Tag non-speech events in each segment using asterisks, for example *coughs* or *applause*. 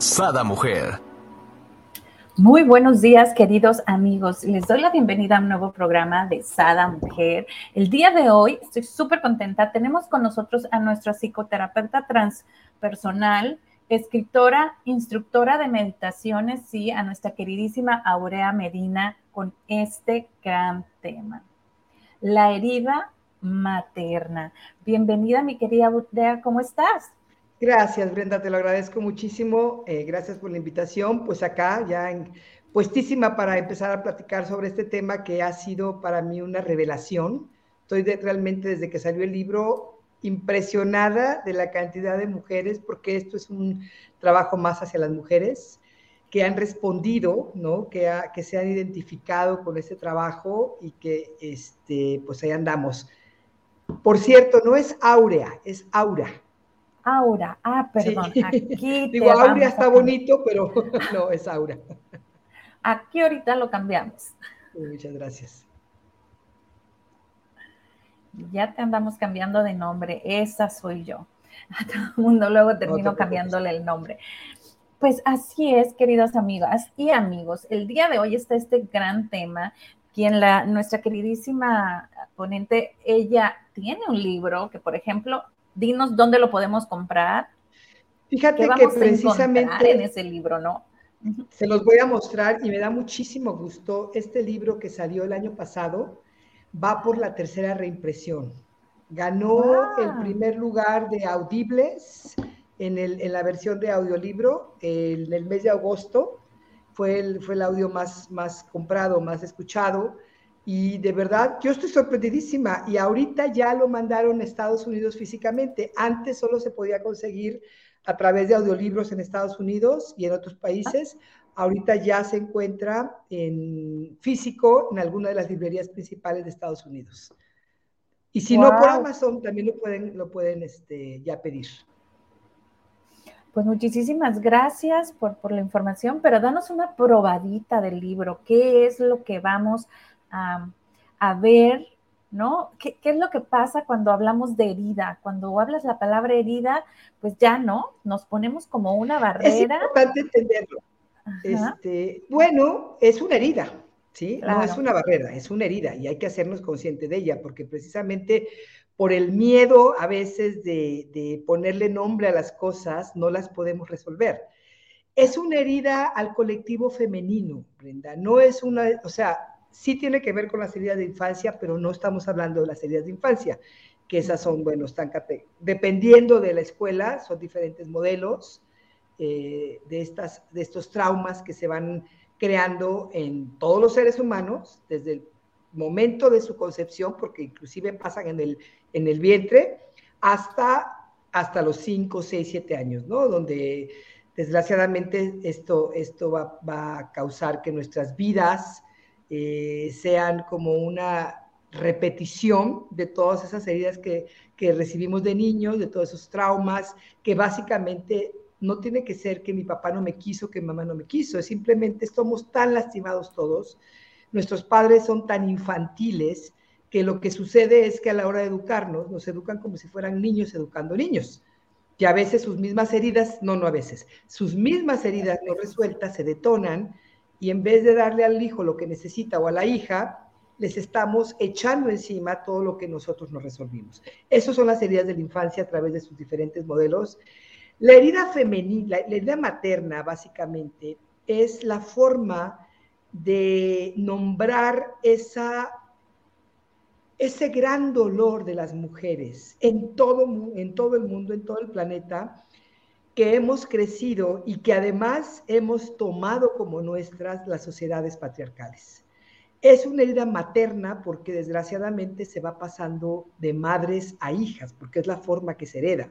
Sada Mujer. Muy buenos días, queridos amigos. Les doy la bienvenida a un nuevo programa de Sada Mujer. El día de hoy estoy súper contenta. Tenemos con nosotros a nuestra psicoterapeuta transpersonal, escritora, instructora de meditaciones, y a nuestra queridísima Aurea Medina con este gran tema. La herida materna. Bienvenida, mi querida Aurea, ¿cómo estás? Gracias, Brenda, te lo agradezco muchísimo. Eh, gracias por la invitación. Pues acá ya en, puestísima para empezar a platicar sobre este tema que ha sido para mí una revelación. Estoy realmente desde que salió el libro impresionada de la cantidad de mujeres, porque esto es un trabajo más hacia las mujeres que han respondido, ¿no? que, se han identificado con este trabajo y que este, pues ahí andamos. Por cierto, no es áurea, es aura. Aura. Ah, perdón. Aquí *laughs* Digo, Aurea está bonito, pero *laughs* no, es Aura. Aquí ahorita lo cambiamos. Muchas gracias. Ya te andamos cambiando de nombre. Esa soy yo. *laughs* A todo el mundo luego termino cambiándole el nombre. Pues así es, queridas amigas y amigos. El día de hoy está este gran tema. Quien la, nuestra queridísima ponente, ella tiene un libro que, por ejemplo, dinos dónde lo podemos comprar. Fíjate que precisamente en ese libro, ¿no? Se los voy a mostrar y me da muchísimo gusto. Este libro que salió el año pasado va por la tercera reimpresión. Ganó el primer lugar de audibles en, el, en, la versión de audiolibro en el mes de agosto. Fue el, fue el audio más, más comprado, más escuchado. Y de verdad, yo estoy sorprendidísima. Y ahorita ya lo mandaron a Estados Unidos físicamente. Antes solo se podía conseguir a través de audiolibros en Estados Unidos y en otros países. Ahorita ya se encuentra en físico en alguna de las librerías principales de Estados Unidos. Y si no por Amazon, también lo pueden, lo pueden este, ya pedir. Pues muchísimas gracias por, por la información, pero danos una probadita del libro. ¿Qué es lo que vamos a a, ver, ¿no? ¿Qué, es lo que pasa cuando hablamos de herida? Cuando hablas la palabra herida, pues ya no, nos ponemos como una barrera. Es importante entenderlo. Este, bueno, es una herida, ¿sí? No es una barrera, es una herida y hay que hacernos consciente de ella, porque precisamente por el miedo a veces de, de ponerle nombre a las cosas, no las podemos resolver. Es una herida al colectivo femenino, Brenda. No es una, o sea, sí tiene que ver con las heridas de infancia, pero no estamos hablando de las heridas de infancia, que esas son, bueno, están dependiendo de la escuela, son diferentes modelos eh, de, estas, de estos traumas que se van creando en todos los seres humanos desde el momento de su concepción, porque inclusive pasan en el, en el vientre, hasta, hasta los 5, 6, 7 años, ¿no? Donde desgraciadamente esto, esto va, va a causar que nuestras vidas eh, sean como una repetición de todas esas heridas que, que recibimos de niños, de todos esos traumas, que básicamente no tiene que ser que mi papá no me quiso, que mamá no me quiso, es simplemente estamos tan lastimados todos, nuestros padres son tan infantiles que lo que sucede es que a la hora de educarnos nos educan como si fueran niños educando niños. Y a veces sus mismas heridas, no, no a veces, sus mismas heridas no resueltas se detonan y en vez de darle al hijo lo que necesita o a la hija, les estamos echando encima todo lo que nosotros nos resolvimos. Esas son las heridas de la infancia a través de sus diferentes modelos. La herida femenina, la herida materna, básicamente, es la forma de nombrar esa, ese gran dolor de las mujeres en todo, en todo el mundo, en todo el planeta, que hemos crecido y que además hemos tomado como nuestras las sociedades patriarcales. Es una herida materna porque desgraciadamente se va pasando de madres a hijas, porque es la forma que se hereda.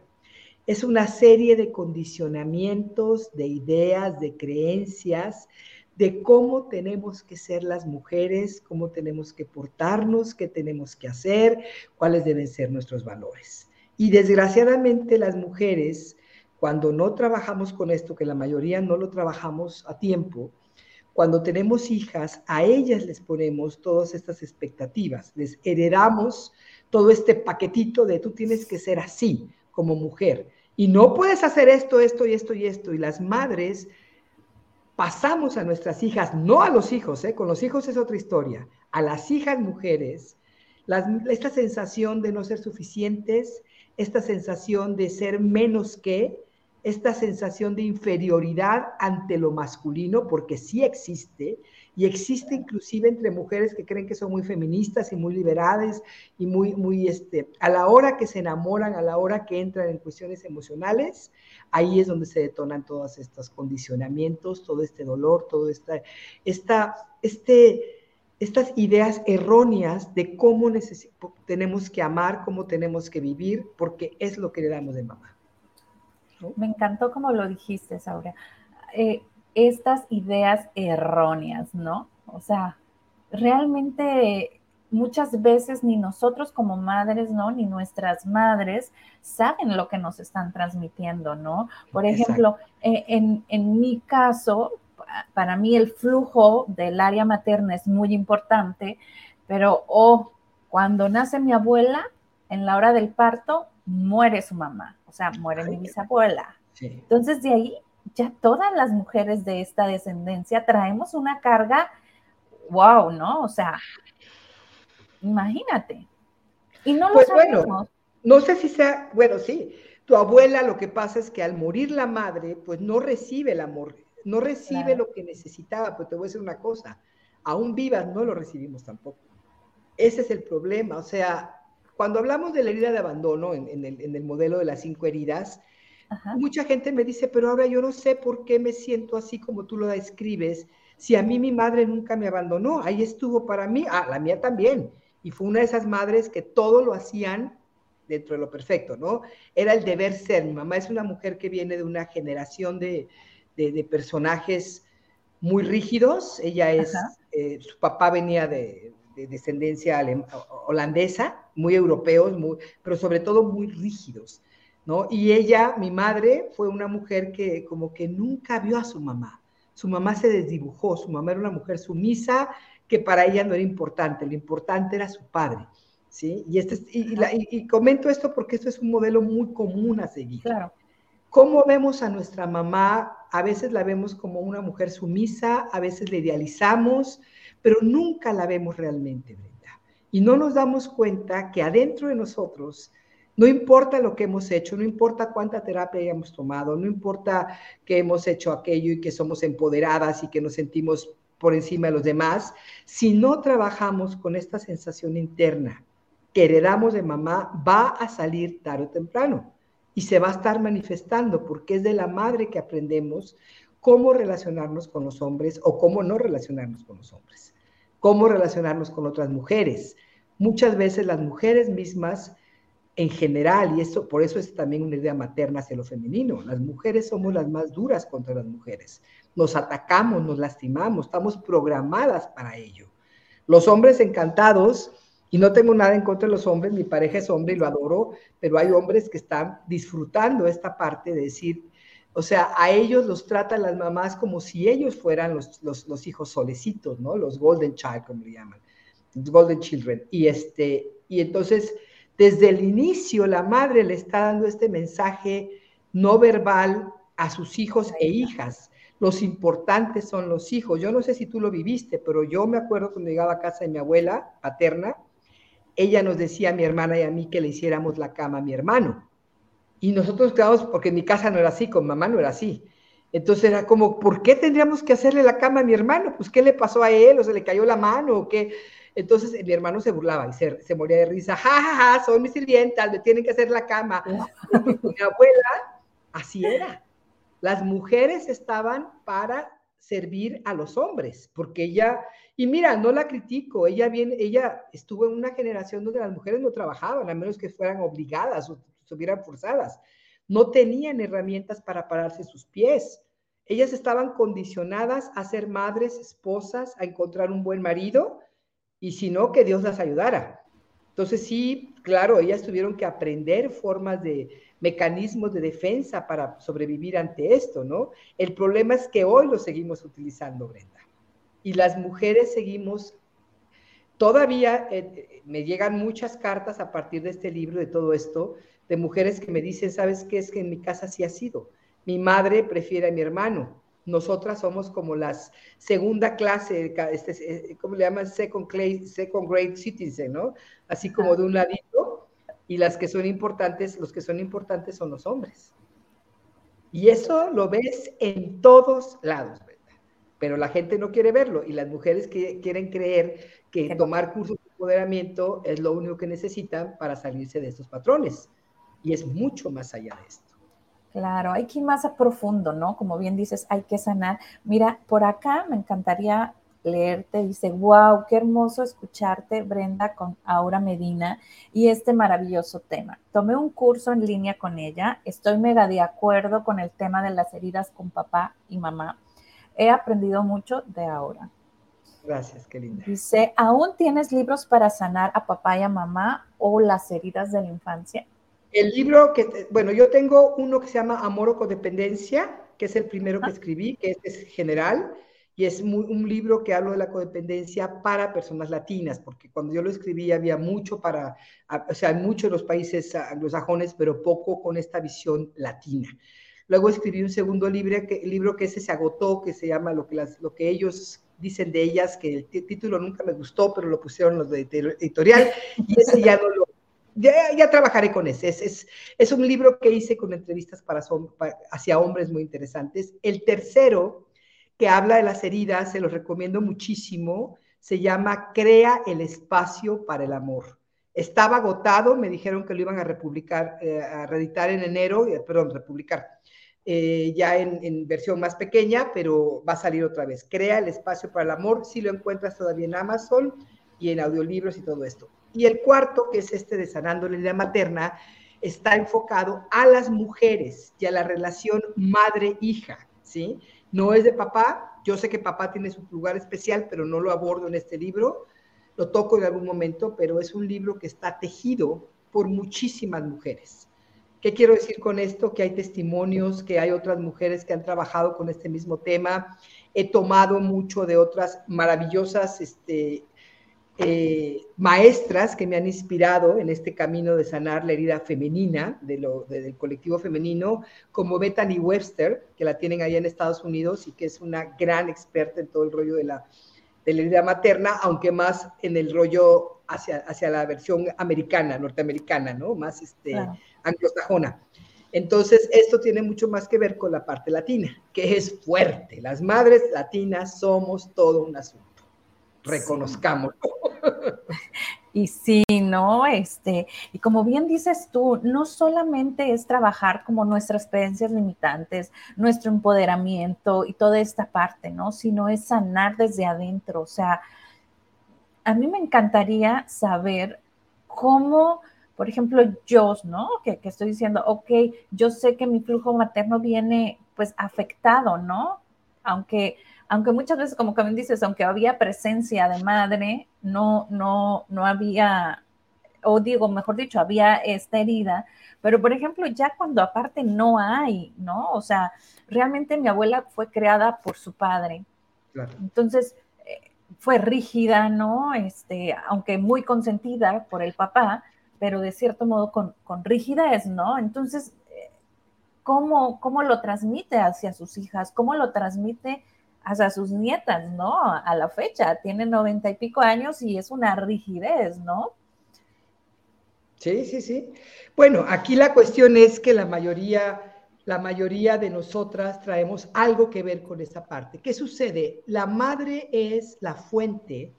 es una serie de condicionamientos, de ideas, de creencias, de cómo tenemos que ser las mujeres, cómo tenemos que portarnos, qué tenemos que hacer, cuáles deben ser nuestros valores. Y desgraciadamente las mujeres, cuando no trabajamos con esto, que la mayoría no lo trabajamos a tiempo, cuando tenemos hijas, a ellas les ponemos todas estas expectativas, les heredamos todo este paquetito de tú tienes que ser así como mujer y no puedes hacer esto, esto y esto y esto. Y las madres pasamos a nuestras hijas, no a los hijos, ¿eh? con los hijos es otra historia, a las hijas mujeres, esta sensación de no ser suficientes, esta sensación de ser menos que, esta sensación de inferioridad ante lo masculino, porque sí existe, y existe inclusive entre mujeres que creen que son muy feministas y muy liberales y muy, muy, este, a la hora que se enamoran, a la hora que entran en cuestiones emocionales, ahí es donde se detonan todos estos condicionamientos, todo este dolor, todo esta, esta, este, estas ideas erróneas de cómo tenemos que amar, cómo tenemos que vivir, porque es lo que le damos de mamá. Me encantó como lo dijiste, Saura. Eh, estas ideas erróneas, ¿no? O sea, realmente muchas veces ni nosotros como madres, ¿no? Ni nuestras madres saben lo que nos están transmitiendo, ¿no? Por ejemplo, eh, en, en, mi caso, para mí el flujo del área materna es muy importante, pero oh, cuando nace mi abuela, en la hora del parto, muere su mamá, o sea, muere mi bisabuela. Entonces, de ahí ya todas las mujeres de esta descendencia traemos una carga, wow, ¿no? O sea, imagínate. Y no lo pues Bueno, no sé si sea, bueno, sí, tu abuela lo que pasa es que al morir la madre, pues no recibe el amor, no recibe lo que necesitaba, pues te voy a decir una cosa, aún vivas no lo recibimos tampoco. Ese es el problema, o sea, cuando hablamos de la herida de abandono en, el, en el modelo de las cinco heridas, Mucha gente me dice, pero ahora yo no sé por qué me siento así como tú lo describes. Si a mí mi madre nunca me abandonó, ahí estuvo para mí, ah, la mía también. Y fue una de esas madres que todo lo hacían dentro de lo perfecto, ¿no? Era el deber ser. Mi mamá es una mujer que viene de una generación de, personajes muy rígidos. Ella es, eh, su papá venía de, descendencia holandesa, muy europeos, muy, pero sobre todo muy rígidos. Y ella, mi madre, fue una mujer que como que nunca vio a su mamá. Su mamá se desdibujó, su mamá era una mujer sumisa que para ella no era importante, lo importante era su padre, ¿sí? Y, este, y, comento esto porque esto es un modelo muy común a seguir. Claro. ¿Cómo vemos a nuestra mamá? A veces la vemos como una mujer sumisa, a veces la idealizamos, pero nunca la vemos realmente, Brenda. Y no nos damos cuenta que adentro de nosotros no importa lo que hemos hecho, no importa cuánta terapia hayamos tomado, no importa que hemos hecho aquello y que somos empoderadas y que nos sentimos por encima de los demás, si no trabajamos con esta sensación interna que heredamos de mamá, va a salir tarde o temprano y se va a estar manifestando porque es de la madre que aprendemos cómo relacionarnos con los hombres o cómo no relacionarnos con los hombres, cómo relacionarnos con otras mujeres. Muchas veces las mujeres mismas en general, y eso, por eso es también una idea materna hacia lo femenino. Las mujeres somos las más duras contra las mujeres. Nos atacamos, nos lastimamos, estamos programadas para ello. Los hombres encantados, y no tengo nada en contra de los hombres, mi pareja es hombre y lo adoro, pero hay hombres que están disfrutando esta parte de decir, o sea, a ellos los tratan las mamás como si ellos fueran los, los, hijos solecitos, ¿no? Los golden child, como le llaman, golden children. Y, este, y entonces desde el inicio la madre le está dando este mensaje no verbal a sus hijos e hijas. Los importantes son los hijos. Yo no sé si tú lo viviste, pero yo me acuerdo cuando llegaba a casa de mi abuela paterna, ella nos decía a mi hermana y a mí que le hiciéramos la cama a mi hermano. Y nosotros quedamos, porque en mi casa no era así, con mamá no era así. Entonces era como, ¿por qué tendríamos que hacerle la cama a mi hermano? Pues, ¿qué le pasó a él? ¿O se le cayó la mano? ¿O qué? Entonces mi hermano se burlaba y se, moría de risa, ja, ja, ja, son mis sirvientas, me tienen que hacer la cama. mi abuela, así era. Las mujeres estaban para servir a los hombres, porque ella, y mira, no la critico, ella bien, ella estuvo en una generación donde las mujeres no trabajaban, a menos que fueran obligadas estuvieran forzadas. no tenían herramientas para pararse sus pies. Ellas estaban condicionadas a ser madres, esposas, a encontrar un buen marido y si no, que Dios las ayudara. Entonces sí, claro, ellas tuvieron que aprender formas de mecanismos de defensa para sobrevivir ante esto, ¿no? El problema es que hoy lo seguimos utilizando, Brenda. Y las mujeres seguimos, todavía eh, me llegan muchas cartas a partir de este libro, de todo esto, de mujeres que me dicen, ¿sabes qué? Es que en mi casa sí ha sido. Mi madre prefiere a mi hermano. Nosotras somos como las segunda clase, este, eh, ¿cómo le llaman? Second, grade, second grade citizen, ¿no? Así como de un ladito. Y las que son importantes, los que son importantes son los hombres. Y eso lo ves en todos lados, ¿verdad? Pero la gente no quiere verlo y las mujeres que quieren creer que tomar cursos de empoderamiento es lo único que necesitan para salirse de estos patrones y es mucho más allá de esto. Claro, hay que ir más a profundo, ¿no? Como bien dices, hay que sanar. Mira, por acá me encantaría leerte, dice, wow, qué hermoso escucharte, Brenda, con Aura Medina y este maravilloso tema. Tomé un curso en línea con ella, estoy mega de acuerdo con el tema de las heridas con papá y mamá. He aprendido mucho de Aura. Gracias, qué linda. Dice, ¿aún tienes libros para sanar a papá y a mamá o las heridas de la infancia? El libro que, bueno, yo tengo uno que se llama Amor o Codependencia, que es el primero que ah. escribí, que es, general, y es un libro que hablo de la codependencia para personas latinas, porque cuando yo lo escribí había mucho para, o sea, mucho en los países anglosajones, pero poco con esta visión latina. Luego escribí un segundo libro que, libro que ese se agotó, que se llama Lo que, las, lo que ellos dicen de ellas, que el título nunca me gustó, pero lo pusieron los de editorial, y ese ya no lo, ya, trabajaré con ese. Es, es, un libro que hice con entrevistas para, hacia hombres muy interesantes. El tercero, que habla de las heridas, se los recomiendo muchísimo, se llama Crea el espacio para el amor. Estaba agotado, me dijeron que lo iban a republicar, eh, a reeditar en enero, eh, perdón, republicar, eh, ya en, en, versión más pequeña, pero va a salir otra vez. Crea el espacio para el amor, si lo encuentras todavía en Amazon y en audiolibros y todo esto. Y el cuarto, que es este de sanando la idea materna, está enfocado a las mujeres y a la relación madre-hija, ¿sí? No es de papá, yo sé que papá tiene su lugar especial, pero no lo abordo en este libro, lo toco en algún momento, pero es un libro que está tejido por muchísimas mujeres. ¿Qué quiero decir con esto? Que hay testimonios, que hay otras mujeres que han trabajado con este mismo tema. He tomado mucho de otras maravillosas este, eh, maestras que me han inspirado en este camino de sanar la herida femenina de lo, del colectivo femenino, como Bethany Webster, que la tienen allá en Estados Unidos y que es una gran experta en todo el rollo de la, de la herida materna, aunque más en el rollo hacia, hacia la versión americana, norteamericana, ¿no? Más este, anglosajona. Entonces, esto tiene mucho más que ver con la parte latina, que es fuerte. Las madres latinas somos todo un asunto. Reconozcámoslo. *laughs* Y sí, ¿no? Este, y como bien dices tú, no solamente es trabajar como nuestras creencias limitantes, nuestro empoderamiento y toda esta parte, ¿no? Sino es sanar desde adentro. O sea, a mí me encantaría saber cómo, por ejemplo, yo, ¿no? Que, que estoy diciendo, ok, yo sé que mi flujo materno viene pues afectado, ¿no? Aunque aunque muchas veces, como también dices, aunque había presencia de madre, no, no, no había, o digo, mejor dicho, había esta herida, pero por ejemplo, ya cuando aparte no hay, ¿no? O sea, realmente mi abuela fue creada por su padre. Entonces, eh, fue rígida, ¿no? Este, aunque muy consentida por el papá, pero de cierto modo con, con rigidez, ¿no? Entonces, eh, ¿cómo, ¿cómo lo transmite hacia sus hijas? ¿Cómo lo transmite hasta sus nietas, ¿no? A la fecha, tiene noventa y pico años y es una rigidez, ¿no? Sí, sí, sí. Bueno, aquí la cuestión es que la mayoría, la mayoría de nosotras traemos algo que ver con esta parte. ¿Qué sucede? La madre es la fuente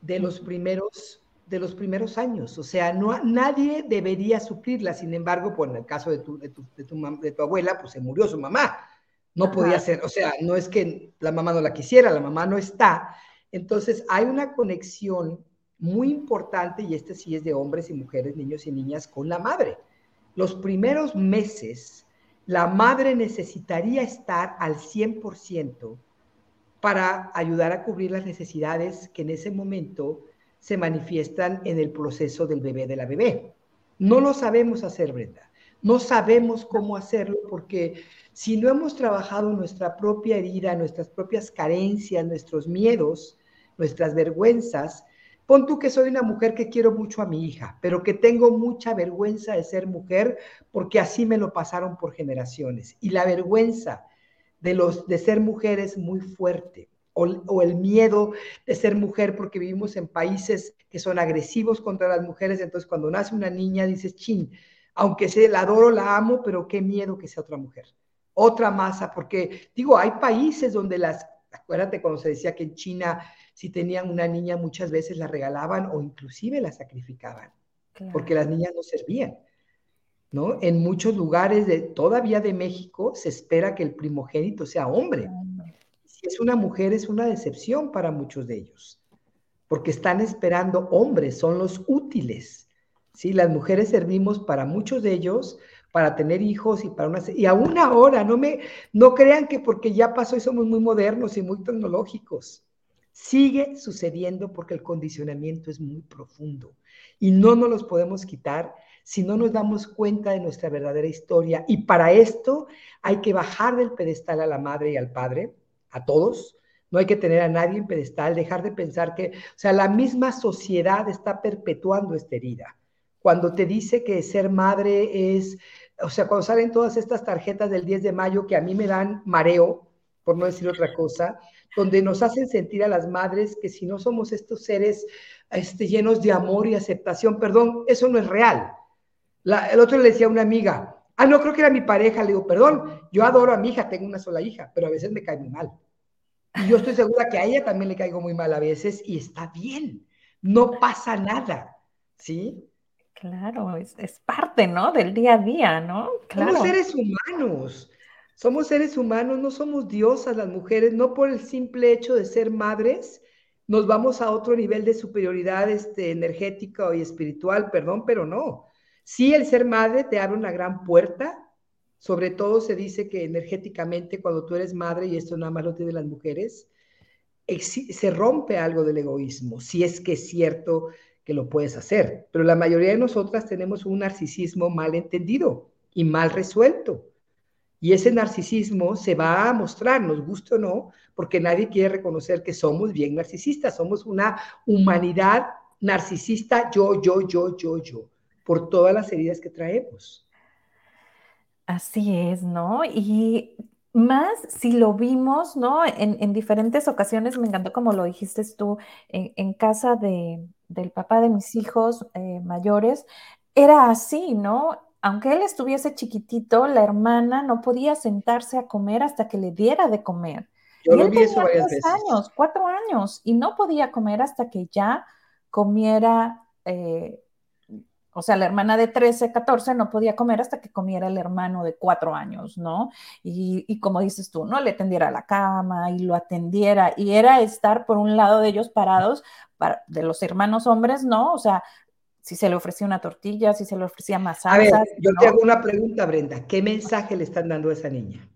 de los primeros de los primeros años, o sea, no, nadie debería suplirla, sin embargo, pues en el caso de tu, de tu, de tu, de tu abuela, pues se murió su mamá, no podía ser, o sea, no es que la mamá no la quisiera, la mamá no está. Entonces hay una conexión muy importante, y este sí es de hombres y mujeres, niños y niñas, con la madre. los primeros meses, la madre necesitaría estar al 100% para ayudar a cubrir las necesidades que en ese momento se manifiestan en el proceso del bebé de la bebé. No lo sabemos hacer, Brenda. No sabemos cómo hacerlo porque si no hemos trabajado nuestra propia herida, nuestras propias carencias, nuestros miedos, nuestras vergüenzas, pon tú que soy una mujer que quiero mucho a mi hija, pero que tengo mucha vergüenza de ser mujer porque así me lo pasaron por generaciones. Y la vergüenza de, los, de ser mujer es muy fuerte. O, o, el miedo de ser mujer porque vivimos en países que son agresivos contra las mujeres. Entonces, cuando nace una niña, dices, chin, aunque sea la adoro, la amo, pero qué miedo que sea otra mujer. Otra masa, porque digo, hay países donde las, acuérdate cuando se decía que en China si tenían una niña muchas veces la regalaban o inclusive la sacrificaban, porque las niñas no servían. ¿no? En muchos lugares de, todavía de México se espera que el primogénito sea hombre. Si es una mujer es una decepción para muchos de ellos, porque están esperando hombres, son los útiles. ¿Sí? Las mujeres servimos para muchos de ellos para tener hijos y para una y aún ahora no me no crean que porque ya pasó y somos muy modernos y muy tecnológicos. Sigue sucediendo porque el condicionamiento es muy profundo y no nos los podemos quitar si no nos damos cuenta de nuestra verdadera historia. Y para esto hay que bajar del pedestal a la madre y al padre, a todos. No hay que tener a nadie en pedestal, dejar de pensar que, o sea, la misma sociedad está perpetuando esta herida. Cuando te dice que ser madre es, o sea, cuando salen todas estas tarjetas del 10 de mayo que a mí me dan mareo, por no decir otra cosa, donde nos hacen sentir a las madres que si no somos estos seres este, llenos de amor y aceptación, perdón, eso no es real. el otro le decía a una amiga, ah, no, creo que era mi pareja, le digo, perdón, yo adoro a mi hija, tengo una sola hija, pero a veces me cae muy mal. Y yo estoy segura que a ella también le caigo muy mal a veces y está bien, no pasa nada, ¿sí? Claro, es, es parte, ¿no? Del día a día, ¿no? Claro. Somos seres humanos. Somos seres humanos, no somos diosas las mujeres, no por el simple hecho de ser madres, nos vamos a otro nivel de superioridad este, energética y espiritual, perdón, pero no. Sí, el ser madre te abre una gran puerta, sobre todo se dice que energéticamente cuando tú eres madre, y esto nada más lo tienen las mujeres, se rompe algo del egoísmo, si es que es cierto que lo puedes hacer, pero la mayoría de nosotras tenemos un narcisismo mal entendido y mal resuelto. Y ese narcisismo se va a mostrar, nos guste o no, porque nadie quiere reconocer que somos bien narcisistas, somos una humanidad narcisista, yo, yo, yo, yo, yo, por todas las heridas que traemos. Así es, ¿no? Y más si lo vimos, ¿no? En, diferentes ocasiones, me encantó como lo dijiste tú, en, casa de, del papá de mis hijos eh, mayores, era así, ¿no? aunque él estuviese chiquitito, la hermana no podía sentarse a comer hasta que le diera de comer. Yo lo vi eso varias veces. años, cuatro años, y no podía comer hasta que ya comiera, eh, o sea, la hermana de 13, 14 no podía comer hasta que comiera el hermano de cuatro años, ¿no? Y, y como dices tú, ¿no? Le tendiera la cama y lo atendiera, y era estar por un lado de ellos parados, para, de los hermanos hombres, ¿no? O sea, si se le ofrecía una tortilla, si se le ofrecía más A ver, yo te hago una pregunta, Brenda. ¿Qué mensaje le están dando a esa niña?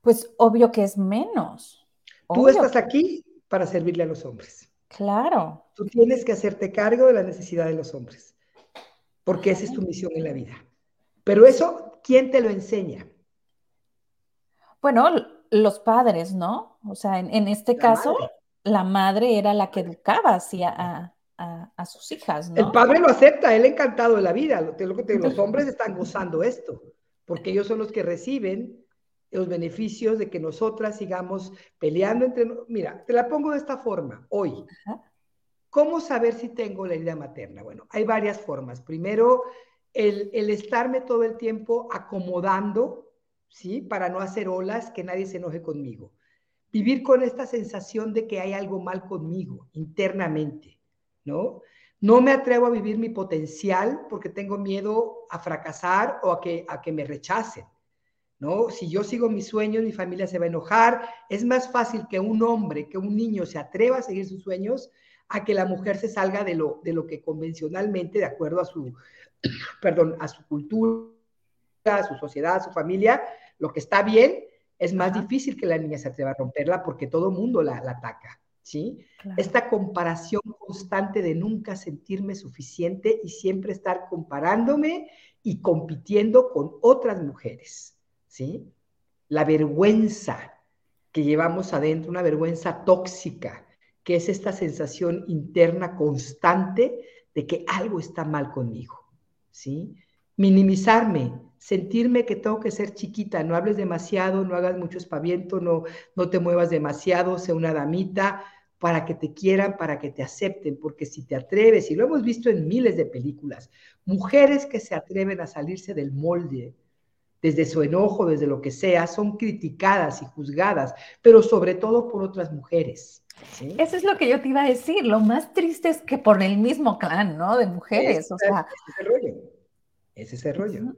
Pues obvio que es menos. Tú estás aquí para servirle a los hombres. Claro. Tú tienes que hacerte cargo de la necesidad de los hombres, porque esa es tu misión en la vida. Pero eso, ¿quién te lo enseña? Bueno, los padres, ¿no? O sea, en, este caso, la madre era la que educaba hacia a, a, sus hijas. El padre lo acepta, él encantado de la vida. Los hombres están gozando esto, porque ellos son los que reciben los beneficios de que nosotras sigamos peleando entre... Mira, te la pongo de esta forma, hoy. ¿Cómo saber si tengo la herida materna? Bueno, hay varias formas. Primero, el, el, estarme todo el tiempo acomodando, ¿sí? Para no hacer olas, que nadie se enoje conmigo. Vivir con esta sensación de que hay algo mal conmigo internamente. ¿no? No me atrevo a vivir mi potencial porque tengo miedo a fracasar o a que, a que me rechacen, ¿no? Si yo sigo mis sueños, mi familia se va a enojar. Es más fácil que un hombre, que un niño se atreva a seguir sus sueños a que la mujer se salga de lo, de lo que convencionalmente, de acuerdo a su, *coughs* perdón, a su cultura, su sociedad, su familia, lo que está bien, es más difícil que la niña se atreva a romperla porque todo mundo la, ataca, ¿sí? Esta comparación constante de nunca sentirme suficiente y siempre estar comparándome y compitiendo con otras mujeres, ¿sí? La vergüenza que llevamos adentro, una vergüenza tóxica, que es esta sensación interna constante de que algo está mal conmigo, ¿sí? Minimizarme, sentirme que tengo que ser chiquita, no hables demasiado, no hagas mucho espaviento, no, no te muevas demasiado, sé una damita, para que te quieran, para que te acepten, porque si te atreves, y lo hemos visto en miles de películas, mujeres que se atreven a salirse del molde, desde su enojo, desde lo que sea, son criticadas y juzgadas, pero sobre todo por otras mujeres. Eso es lo que yo te iba a decir. Lo más triste es que por el mismo clan, ¿no? De mujeres. o sea. Ese es el rollo. Ese es el rollo.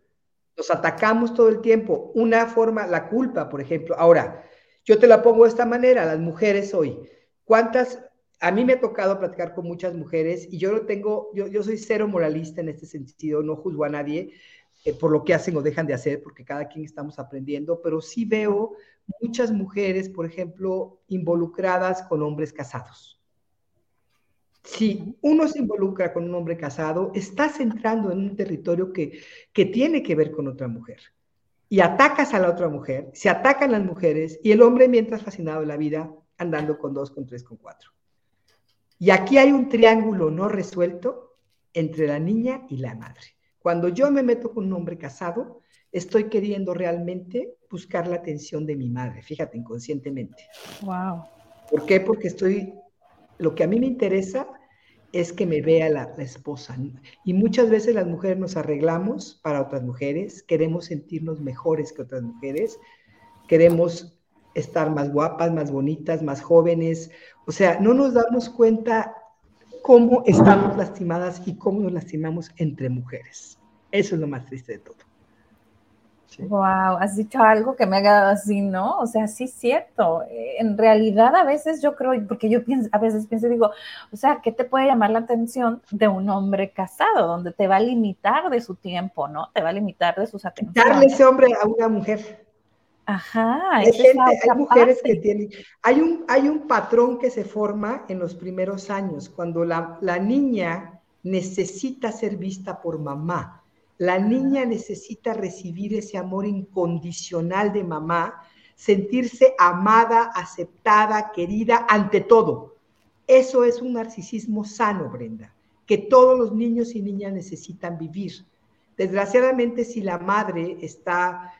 Nos atacamos todo el tiempo. Una forma, la culpa, por ejemplo. Ahora, yo te la pongo de esta manera, las mujeres hoy. ¿Cuántas? A mí me ha tocado platicar con muchas mujeres y yo lo tengo, yo, yo soy cero moralista en este sentido, no juzgo a nadie, eh, por lo que hacen o dejan de hacer, porque cada quien estamos aprendiendo, pero sí veo muchas mujeres, por ejemplo, involucradas con hombres casados. Si uno se involucra con un hombre casado, estás entrando en un territorio que, que tiene que ver con otra mujer. Y atacas a la otra mujer, se atacan las mujeres y el hombre mientras fascinado de la vida andando con dos, con tres, con cuatro. Y aquí hay un triángulo no resuelto entre la niña y la madre. Cuando yo me meto con un hombre casado, estoy queriendo realmente buscar la atención de mi madre, fíjate, inconscientemente. Wow. ¿Por qué? Porque estoy, lo que a mí me interesa es que me vea la, esposa. Y muchas veces las mujeres nos arreglamos para otras mujeres, queremos sentirnos mejores que otras mujeres, queremos estar más guapas, más bonitas, más jóvenes. O sea, no nos damos cuenta cómo estamos lastimadas y cómo nos lastimamos entre mujeres. Eso es lo más triste de todo. Wow, has dicho algo que me ha quedado así, ¿no? O sea, sí es cierto. En realidad, a veces yo creo, porque yo pienso, a veces pienso y digo, o sea, ¿qué te puede llamar la atención de un hombre casado, donde te va a limitar de su tiempo, ¿no? Te va a limitar de sus atenciones. Darle ese hombre a una mujer. Ajá. Hay, mujeres que tienen, hay un, hay un patrón que se forma en los primeros años, cuando la, la niña necesita ser vista por mamá. La niña necesita recibir ese amor incondicional de mamá, sentirse amada, aceptada, querida ante todo. Eso es un narcisismo sano, Brenda, que todos los niños y niñas necesitan vivir. Desgraciadamente, si la madre está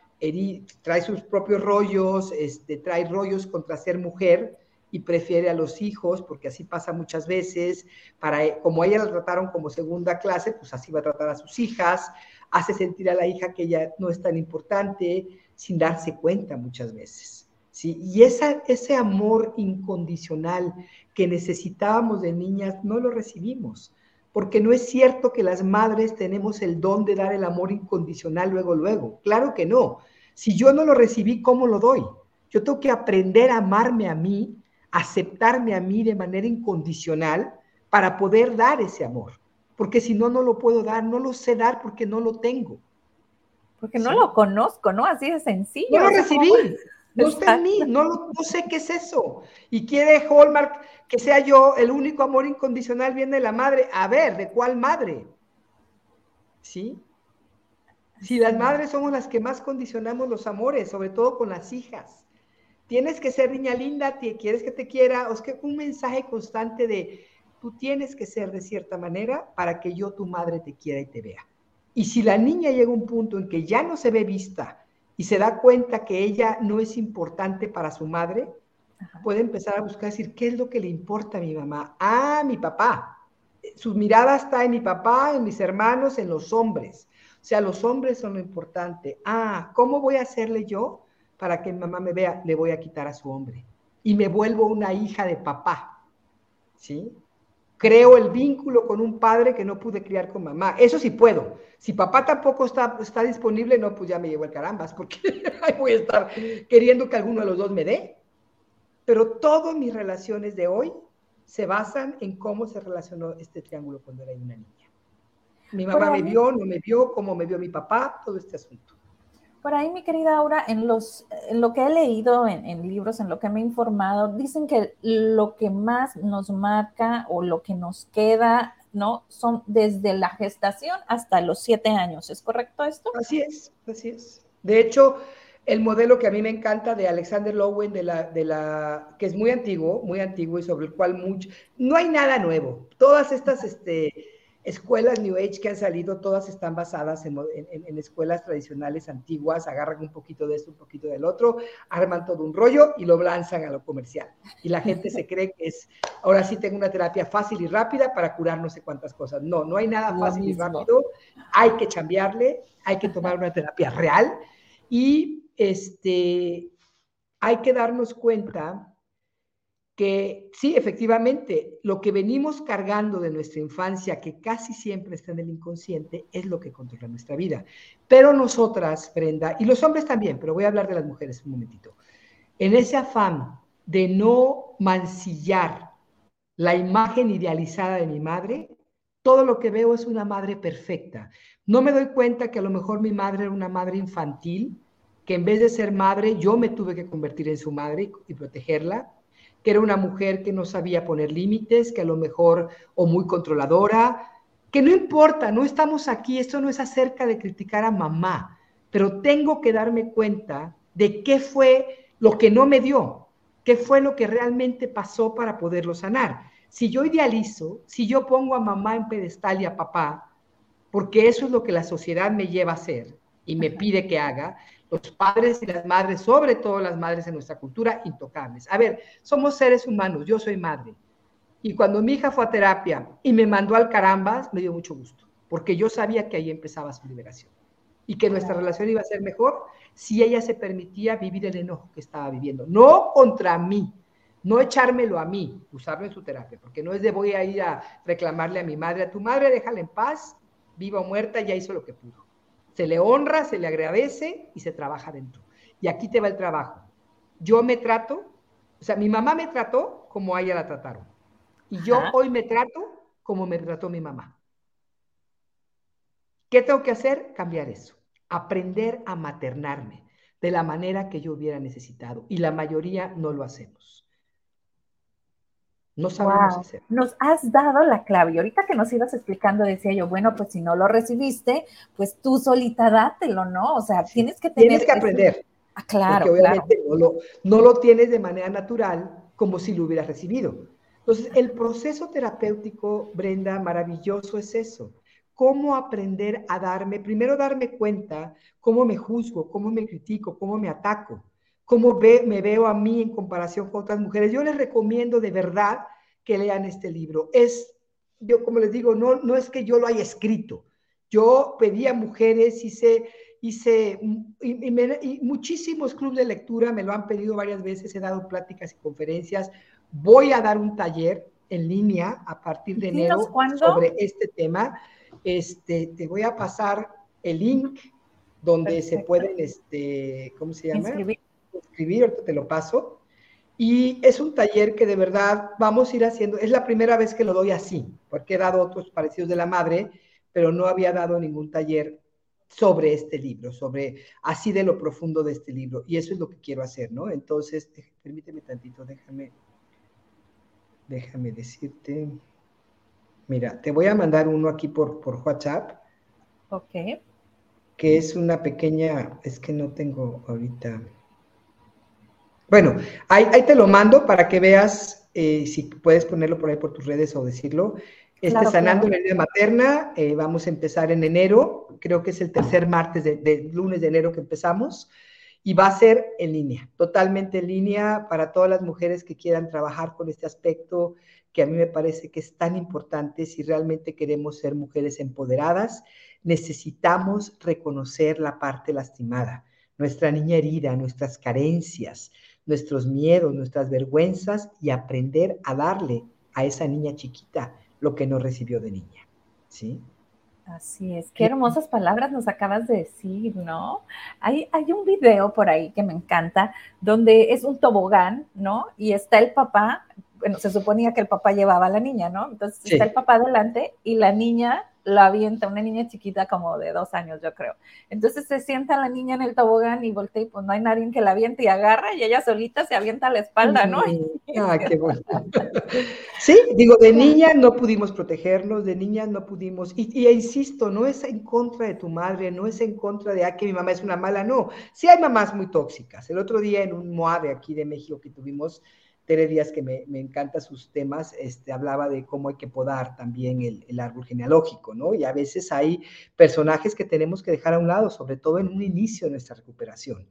trae sus propios rollos, este, trae rollos contra ser mujer y prefiere a los hijos, porque así pasa muchas veces, para, como ella la trataron como segunda clase, pues así va a tratar a sus hijas, hace sentir a la hija que ella no es tan importante, sin darse cuenta muchas veces. ¿sí? Y esa, ese amor incondicional que necesitábamos de niñas, no lo recibimos, porque no es cierto que las madres tenemos el don de dar el amor incondicional luego, luego. Claro que no. Si yo no lo recibí, ¿cómo lo doy? Yo tengo que aprender a amarme a mí, aceptarme a mí de manera incondicional para poder dar ese amor. Porque si no, no lo puedo dar, no lo sé dar porque no lo tengo. Porque no lo conozco, ¿no? Así de sencillo. No lo recibí. No está en mí, no, no sé qué es eso. Y quiere Hallmark que sea yo el único amor incondicional, viene de la madre. A ver, ¿de cuál madre? ¿Sí? Si las madres somos las que más condicionamos los amores, sobre todo con las hijas. Tienes que ser niña linda, quieres que te quiera, o es que un mensaje constante de tú tienes que ser de cierta manera para que yo, tu madre, te quiera y te vea. Y si la niña llega a un punto en que ya no se ve vista y se da cuenta que ella no es importante para su madre, puede empezar a buscar, decir, ¿qué es lo que le importa a mi mamá? Ah, mi papá. Su mirada está en mi papá, en mis hermanos, en los hombres. O sea, los hombres son lo importante. Ah, ¿cómo voy a hacerle yo para que mamá me vea? Le voy a quitar a su hombre. Y me vuelvo una hija de papá. ¿Sí? Creo el vínculo con un padre que no pude criar con mamá. Eso sí puedo. Si papá tampoco está, está disponible, no, pues ya me llevo el carambas, porque *laughs* ahí voy a estar queriendo que alguno de los dos me dé. Pero todas mis relaciones de hoy se basan en cómo se relacionó este triángulo cuando era una niña. Mi mamá me vio, no me vio, cómo me vio mi papá, todo este asunto. Por ahí, mi querida Aura, en, los, en lo que he leído en, libros, en lo que me he informado, dicen que lo que más nos marca o lo que nos queda, ¿no? Son desde la gestación hasta los siete años. ¿Es correcto esto? Así es, así es. De hecho, el modelo que a mí me encanta de Alexander Lowen, de la, de la, que es muy antiguo, muy antiguo y sobre el cual mucho, no hay nada nuevo. Todas estas, este, escuelas New Age que han salido, todas están basadas en, escuelas tradicionales antiguas, agarran un poquito de esto, un poquito del otro, arman todo un rollo y lo lanzan a lo comercial. Y la gente se cree que es, ahora sí tengo una terapia fácil y rápida para curar no sé cuántas cosas. No, no hay nada fácil y rápido, hay que cambiarle, hay que tomar una terapia real y este, hay que darnos cuenta que sí, efectivamente, lo que venimos cargando de nuestra infancia, que casi siempre está en el inconsciente, es lo que controla nuestra vida. Pero nosotras, Brenda, y los hombres también, pero voy a hablar de las mujeres un momentito, en ese afán de no mancillar la imagen idealizada de mi madre, todo lo que veo es una madre perfecta. No me doy cuenta que a lo mejor mi madre era una madre infantil, que en vez de ser madre, yo me tuve que convertir en su madre y protegerla que era una mujer que no sabía poner límites, que a lo mejor, o muy controladora, que no importa, no estamos aquí, esto no es acerca de criticar a mamá, pero tengo que darme cuenta de qué fue lo que no me dio, qué fue lo que realmente pasó para poderlo sanar. Si yo idealizo, si yo pongo a mamá en pedestal y a papá, porque eso es lo que la sociedad me lleva a hacer y me pide que haga, los padres y las madres, sobre todo las madres en nuestra cultura, intocables. A ver, somos seres humanos, yo soy madre. Y cuando mi hija fue a terapia y me mandó al carambas, me dio mucho gusto, porque yo sabía que ahí empezaba su liberación y que nuestra relación iba a ser mejor si ella se permitía vivir el enojo que estaba viviendo. No contra mí, no echármelo a mí, usarlo en su terapia, porque no es de voy a ir a reclamarle a mi madre, a tu madre, déjala en paz, viva o muerta, ya hizo lo que pudo. Se le honra, se le agradece y se trabaja dentro. Y aquí te va el trabajo. Yo me trato, o sea, mi mamá me trató como a ella la trataron. Y yo hoy me trato como me trató mi mamá. ¿Qué tengo que hacer? Cambiar eso. Aprender a maternarme de la manera que yo hubiera necesitado. Y la mayoría no lo hacemos. No sabemos hacer. Nos has dado la clave. Y ahorita que nos ibas explicando, decía yo, bueno, pues si no lo recibiste, pues tú solita dátelo, ¿no? O sea, tienes que tener. Tienes que aprender. Ah, claro. Porque obviamente No, lo, no lo tienes de manera natural como si lo hubieras recibido. Entonces, el proceso terapéutico, Brenda, maravilloso es eso. Cómo aprender a darme, primero darme cuenta cómo me juzgo, cómo me critico, cómo me ataco cómo ve, me veo a mí en comparación con otras mujeres. Yo les recomiendo de verdad que lean este libro. Es, yo como les digo, no, no es que yo lo haya escrito. Yo pedí a mujeres, hice, hice, y, muchísimos clubes de lectura me lo han pedido varias veces, he dado pláticas y conferencias. Voy a dar un taller en línea a partir de enero sobre este tema. Este, te voy a pasar el link donde se pueden, este, ¿cómo se llama? Escribir, ahorita te lo paso. Y es un taller que de verdad vamos a ir haciendo, es la primera vez que lo doy así, porque he dado otros parecidos de la madre, pero no había dado ningún taller sobre este libro, sobre así de lo profundo de este libro. Y eso es lo que quiero hacer, ¿no? Entonces, permíteme tantito, déjame, déjame decirte. Mira, te voy a mandar uno aquí por, por WhatsApp. Ok. Que es una pequeña, es que no tengo ahorita. Bueno, ahí, te lo mando para que veas eh, si puedes ponerlo por ahí por tus redes o decirlo. Este Sanando la Herida Materna, eh, vamos a empezar en enero, creo que es el tercer martes de, lunes de enero que empezamos, y va a ser en línea, totalmente en línea para todas las mujeres que quieran trabajar con este aspecto que a mí me parece que es tan importante si realmente queremos ser mujeres empoderadas, necesitamos reconocer la parte lastimada, nuestra niña herida, nuestras carencias, nuestros miedos, nuestras vergüenzas y aprender a darle a esa niña chiquita lo que no recibió de niña. ¿Sí? Así es, qué hermosas palabras nos acabas de decir, ¿no? Hay, hay un video por ahí que me encanta, donde es un tobogán, ¿no? Y está el papá, bueno, se suponía que el papá llevaba a la niña, ¿no? Entonces está el papá adelante y la niña la avienta, una niña chiquita como de dos años, yo creo. Entonces se sienta la niña en el tobogán y voltea y pues no hay nadie que la aviente y agarra y ella solita se avienta a la espalda, ¿no? *laughs* Ah, qué bueno. sí, digo, de niña no pudimos protegernos, de niña no pudimos, y, insisto, no es en contra de tu madre, no es en contra de, ah, que mi mamá es una mala, no. Sí hay mamás muy tóxicas. El otro día en un MOADE aquí de México que tuvimos, Tere Díaz, que me, me encanta sus temas, este, hablaba de cómo hay que podar también el, árbol genealógico, ¿no? Y a veces hay personajes que tenemos que dejar a un lado, sobre todo en un inicio de nuestra recuperación.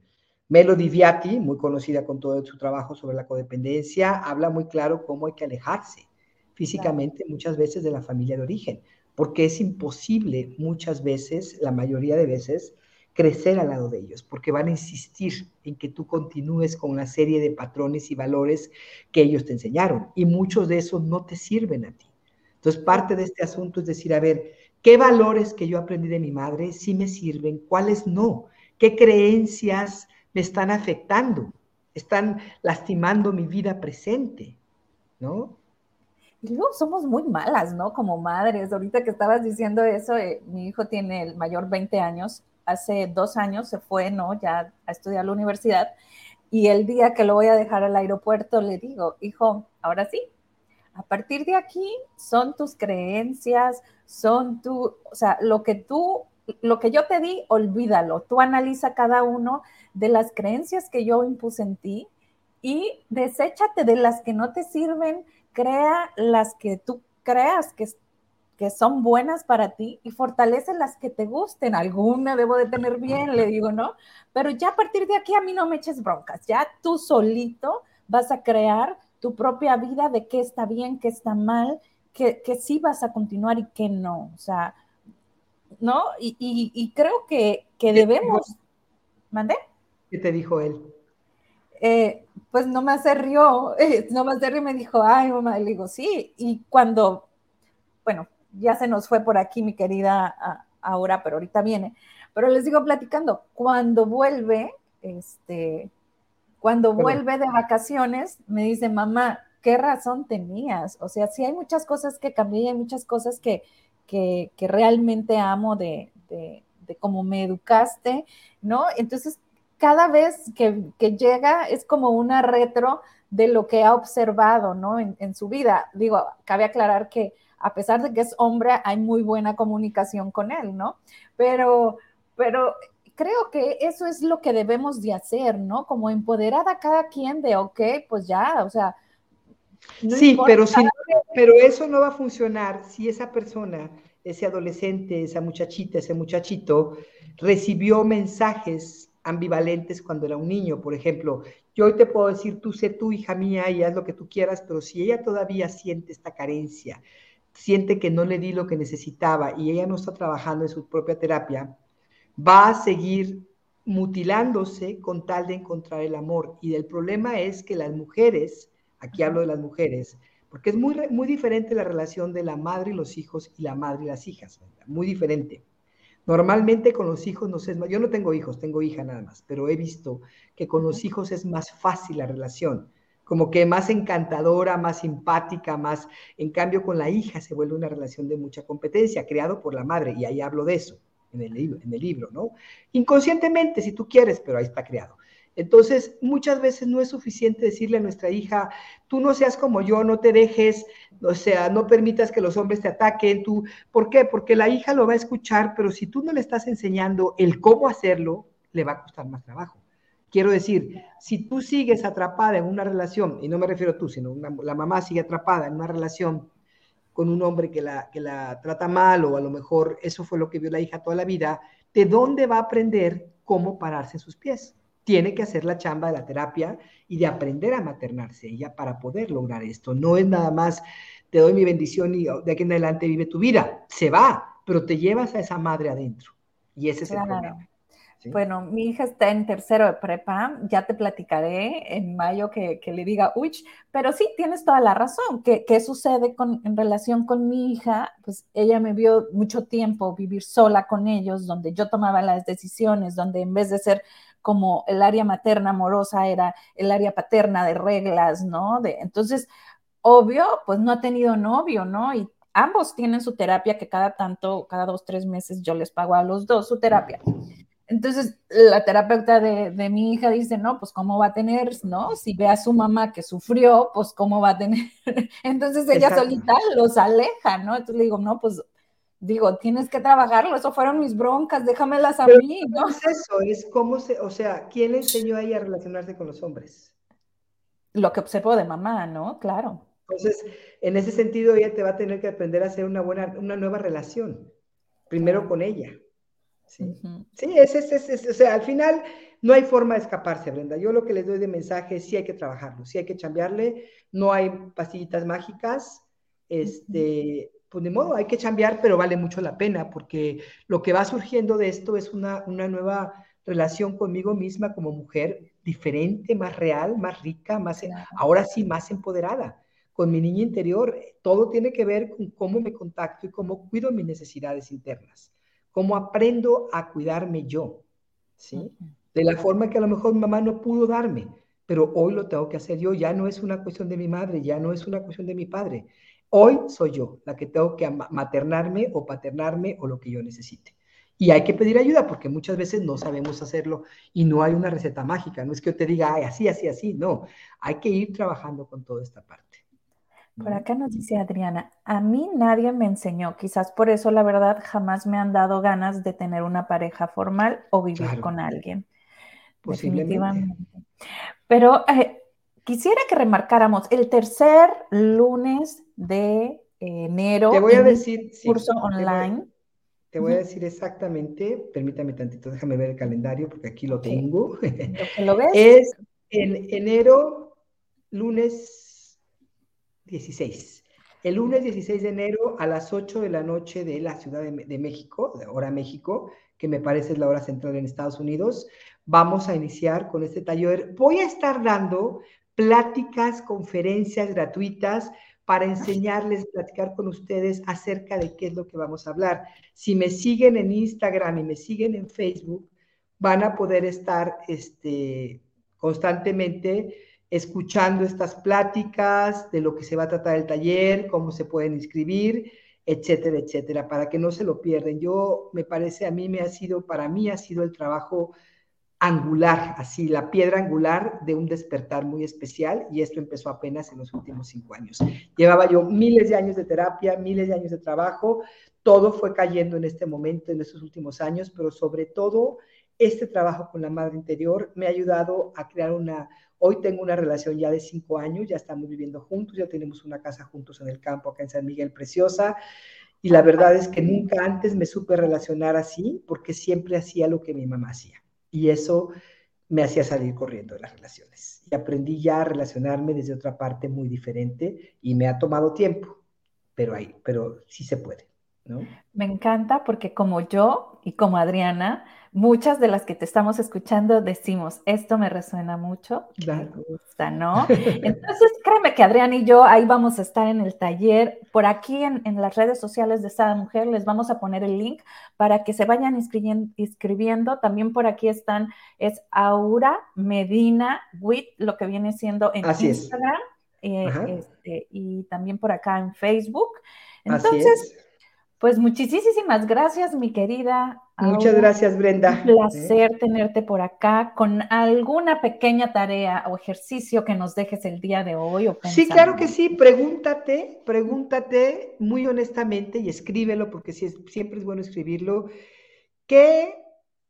Melody Viati, muy conocida con todo su trabajo sobre la codependencia, habla muy claro cómo hay que alejarse físicamente muchas veces de la familia de origen, porque es imposible muchas veces, la mayoría de veces, crecer al lado de ellos, porque van a insistir en que tú continúes con una serie de patrones y valores que ellos te enseñaron, y muchos de esos no te sirven a ti. Entonces, parte de este asunto es decir, a ver, ¿qué valores que yo aprendí de mi madre sí me sirven? ¿Cuáles no? ¿Qué creencias me están afectando? Están lastimando mi vida presente, ¿no? Luego somos muy malas, ¿no? Como madres. Ahorita que estabas diciendo eso, eh, mi hijo tiene el mayor 20 años hace dos años se fue, ¿no? Ya a estudiar la universidad. Y el día que lo voy a dejar al aeropuerto, le digo, hijo, ahora sí, a partir de aquí son tus creencias, son tu, o sea, lo que tú, lo que yo te di, olvídalo. Tú analiza cada uno de las creencias que yo impuse en ti y deséchate de las que no te sirven, crea las que tú creas que que son buenas para ti y fortalece las que te gusten. Alguna debo de tener bien, le digo, ¿no? Pero ya a partir de aquí a mí no me eches broncas, ya tú solito vas a crear tu propia vida de qué está bien, qué está mal, que, que sí vas a continuar y qué no. O sea, ¿no? Y, creo que, que debemos... ¿Mandé? ¿Qué te dijo él? Eh, pues nomás se rió, eh, *laughs* nomás se rió y me dijo, ay, mamá, le digo, sí, y cuando, bueno, ya se nos fue por aquí mi querida Aura, pero ahorita viene. Pero les digo platicando, cuando vuelve, este, cuando vuelve de vacaciones, me dice, mamá, ¿qué razón tenías? O sea, sí hay muchas cosas que cambié, hay muchas cosas que, que, realmente amo de, de, cómo me educaste, ¿no? Entonces, cada vez que, que, llega es como una retro de lo que ha observado, ¿no? En, en su vida. Digo, cabe aclarar que a pesar de que es hombre, hay muy buena comunicación con él, ¿no? Pero, pero creo que eso es lo que debemos de hacer, ¿no? Como empoderar a cada quien de, ok, pues ya, o sea. sí, pero, si, pero eso no va a funcionar si esa persona, ese adolescente, esa muchachita, ese muchachito, recibió mensajes ambivalentes cuando era un niño. Por ejemplo, yo hoy te puedo decir, tú sé tu hija mía y haz lo que tú quieras, pero si ella todavía siente esta carencia, siente que no le di lo que necesitaba y ella no está trabajando en su propia terapia, va a seguir mutilándose con tal de encontrar el amor. Y el problema es que las mujeres, aquí hablo de las mujeres, porque es muy, muy diferente la relación de la madre y los hijos y la madre y las hijas, muy diferente. Normalmente con los hijos no sé, yo no tengo hijos, tengo hija nada más, pero he visto que con los hijos es más fácil la relación como que más encantadora, más simpática, más, en cambio con la hija se vuelve una relación de mucha competencia, creado por la madre, y ahí hablo de eso en el libro, en el libro ¿no? Inconscientemente, si tú quieres, pero ahí está creado. Entonces, muchas veces no es suficiente decirle a nuestra hija, tú no seas como yo, no te dejes, o sea, no permitas que los hombres te ataquen, tú, ¿por qué? Porque la hija lo va a escuchar, pero si tú no le estás enseñando el cómo hacerlo, le va a costar más trabajo. Quiero decir, si tú sigues atrapada en una relación, y no me refiero a tú, sino la mamá sigue atrapada en una relación con un hombre que la, que la trata mal o a lo mejor eso fue lo que vio la hija toda la vida, ¿de dónde va a aprender cómo pararse en sus pies? Tiene que hacer la chamba de la terapia y de aprender a maternarse ella para poder lograr esto. No es nada más, te doy mi bendición y de aquí en adelante vive tu vida. Se va, pero te llevas a esa madre adentro. Y ese es el problema. Bueno, mi hija está en tercero de prepa, ya te platicaré en mayo que, le diga, uy, pero sí, tienes toda la razón. ¿Qué, qué sucede con, en relación con mi hija? Pues ella me vio mucho tiempo vivir sola con ellos, donde yo tomaba las decisiones, donde en vez de ser como el área materna amorosa era el área paterna de reglas, ¿no? De, entonces, obvio, pues no ha tenido novio, ¿no? Y ambos tienen su terapia que cada tanto, cada dos, tres meses yo les pago a los dos su terapia. Entonces, la terapeuta de, de, mi hija dice, no, pues cómo va a tener, ¿no? Si ve a su mamá que sufrió, pues cómo va a tener. *laughs* Entonces ella solita los aleja, ¿no? Entonces le digo, no, pues digo, tienes que trabajarlo, eso fueron mis broncas, déjamelas a mí, ¿no? Es eso, es cómo se, o sea, ¿quién le enseñó a ella a relacionarse con los hombres? Lo que observo de mamá, ¿no? Claro. Entonces, en ese sentido, ella te va a tener que aprender a hacer una buena, una nueva relación, primero con ella. Sí, sí es, es, es, o sea, al final no hay forma de escaparse, Brenda. Yo lo que les doy de mensaje es sí hay que trabajarlo, sí hay que chambearle, no hay pastillitas mágicas, este, pues de modo, hay que chambear, pero vale mucho la pena, porque lo que va surgiendo de esto es una, una nueva relación conmigo misma como mujer diferente, más real, más rica, más, ahora sí, más empoderada. Con mi niña interior, todo tiene que ver con cómo me contacto y cómo cuido mis necesidades internas cómo aprendo a cuidarme yo, ¿sí? De la forma que a lo mejor mi mamá no pudo darme, pero hoy lo tengo que hacer yo, ya no es una cuestión de mi madre, ya no es una cuestión de mi padre. Hoy soy yo la que tengo que maternarme o paternarme o lo que yo necesite. Y hay que pedir ayuda porque muchas veces no sabemos hacerlo y no hay una receta mágica. No es que yo te diga, Ay, así, así, así. No, hay que ir trabajando con toda esta parte. Por acá nos dice Adriana, a mí nadie me enseñó, quizás por eso la verdad jamás me han dado ganas de tener una pareja formal o vivir con alguien. Definitivamente. Pero eh, quisiera que remarcáramos el tercer lunes de enero. Te voy a decir. curso online. Te voy, a decir exactamente, permítame tantito, déjame ver el calendario porque aquí lo tengo. ¿Lo ves? *laughs* Es en enero, lunes 16. El lunes 16 de enero a las 8 de la noche de la Ciudad de, México, de hora México, que me parece es la hora central en Estados Unidos, vamos a iniciar con este taller. Voy a estar dando pláticas, conferencias gratuitas para enseñarles, platicar con ustedes acerca de qué es lo que vamos a hablar. Si me siguen en Instagram y me siguen en Facebook, van a poder estar este, constantemente escuchando estas pláticas de lo que se va a tratar el taller, cómo se pueden inscribir, etcétera, etcétera, para que no se lo pierden. Yo, me parece, a mí me ha sido, para mí ha sido el trabajo angular, así, la piedra angular de un despertar muy especial y esto empezó apenas en los últimos cinco años. Llevaba yo miles de años de terapia, miles de años de trabajo, todo fue cayendo en este momento, en estos últimos años, pero sobre todo este trabajo con la madre interior me ha ayudado a crear una, Hoy tengo una relación ya de cinco años, ya estamos viviendo juntos, ya tenemos una casa juntos en el campo acá en San Miguel Preciosa. Y la verdad es que nunca antes me supe relacionar así porque siempre hacía lo que mi mamá hacía. Y eso me hacía salir corriendo de las relaciones. Y aprendí ya a relacionarme desde otra parte muy diferente y me ha tomado tiempo, pero, ahí, pero sí se puede. ¿No? Me encanta porque como yo y como Adriana, muchas de las que te estamos escuchando decimos, esto me resuena mucho, me gusta, ¿no? *laughs* Entonces, créeme que Adrián y yo ahí vamos a estar en el taller. Por aquí en, las redes sociales de Sada Mujer les vamos a poner el link para que se vayan inscribiendo. También por aquí están, es Aura Medina Wit, lo que viene siendo en Instagram. Eh, este, y también por acá en Facebook. Entonces, pues muchísimas gracias, mi querida. Muchas gracias, Brenda. Un placer tenerte por acá con alguna pequeña tarea o ejercicio que nos dejes el día de hoy. O sí, claro que sí. Pregúntate, pregúntate muy honestamente y escríbelo porque siempre es bueno escribirlo. ¿Qué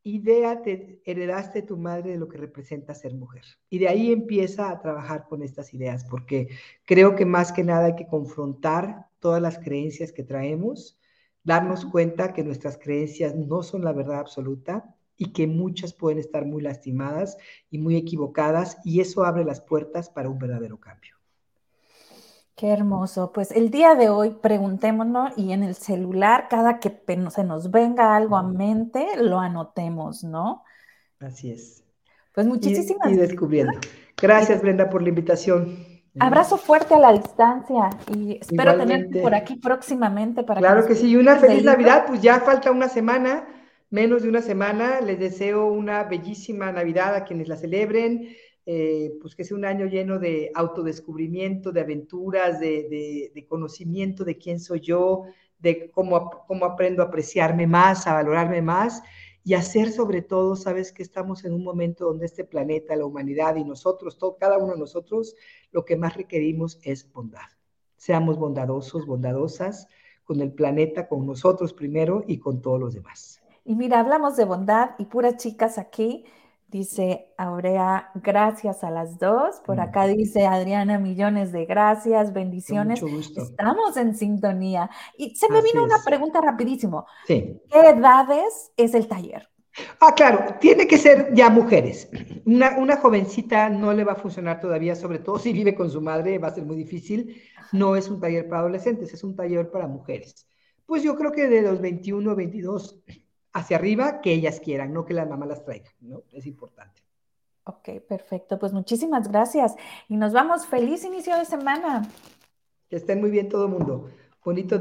idea te heredaste de tu madre de lo que representa ser mujer? Y de ahí empieza a trabajar con estas ideas porque creo que más que nada hay que confrontar todas las creencias que traemos darnos cuenta que nuestras creencias no son la verdad absoluta y que muchas pueden estar muy lastimadas y muy equivocadas y eso abre las puertas para un verdadero cambio. Qué hermoso. Pues el día de hoy preguntémonos y en el celular, cada que se nos venga algo a mente, lo anotemos, ¿no? Así es. Pues muchísimas gracias. Y descubriendo. Gracias, Brenda, por la invitación. Abrazo fuerte a la distancia y espero tenerte por aquí próximamente para Claro que, sí, y una feliz Navidad, pues ya falta una semana, menos de una semana. Les deseo una bellísima Navidad a quienes la celebren. eh, pues que sea un año lleno de autodescubrimiento, de aventuras, de, conocimiento de quién soy yo, de cómo, cómo aprendo a apreciarme más, a valorarme más y hacer sobre todo, sabes que estamos en un momento donde este planeta, la humanidad y nosotros, todo, cada uno de nosotros, lo que más requerimos es bondad. Seamos bondadosos, bondadosas con el planeta, con nosotros primero y con todos los demás. Y mira, hablamos de bondad y puras chicas aquí. Dice Aurea, gracias a las dos. Por mm. acá dice Adriana, millones de gracias, bendiciones. Estamos en sintonía. Y se me vino una pregunta rapidísimo. Sí. ¿Qué edades es el taller? Ah, claro, tiene que ser ya mujeres. Una, una, jovencita no le va a funcionar todavía, sobre todo si vive con su madre, va a ser muy difícil. No es un taller para adolescentes, es un taller para mujeres. Pues yo creo que de los 21, 22 hacia arriba que ellas quieran, no que la mamá las traiga, ¿no? Es importante. Ok, perfecto. Pues muchísimas gracias. Y nos vamos. Feliz inicio de semana. Que estén muy bien todo el mundo. Bonito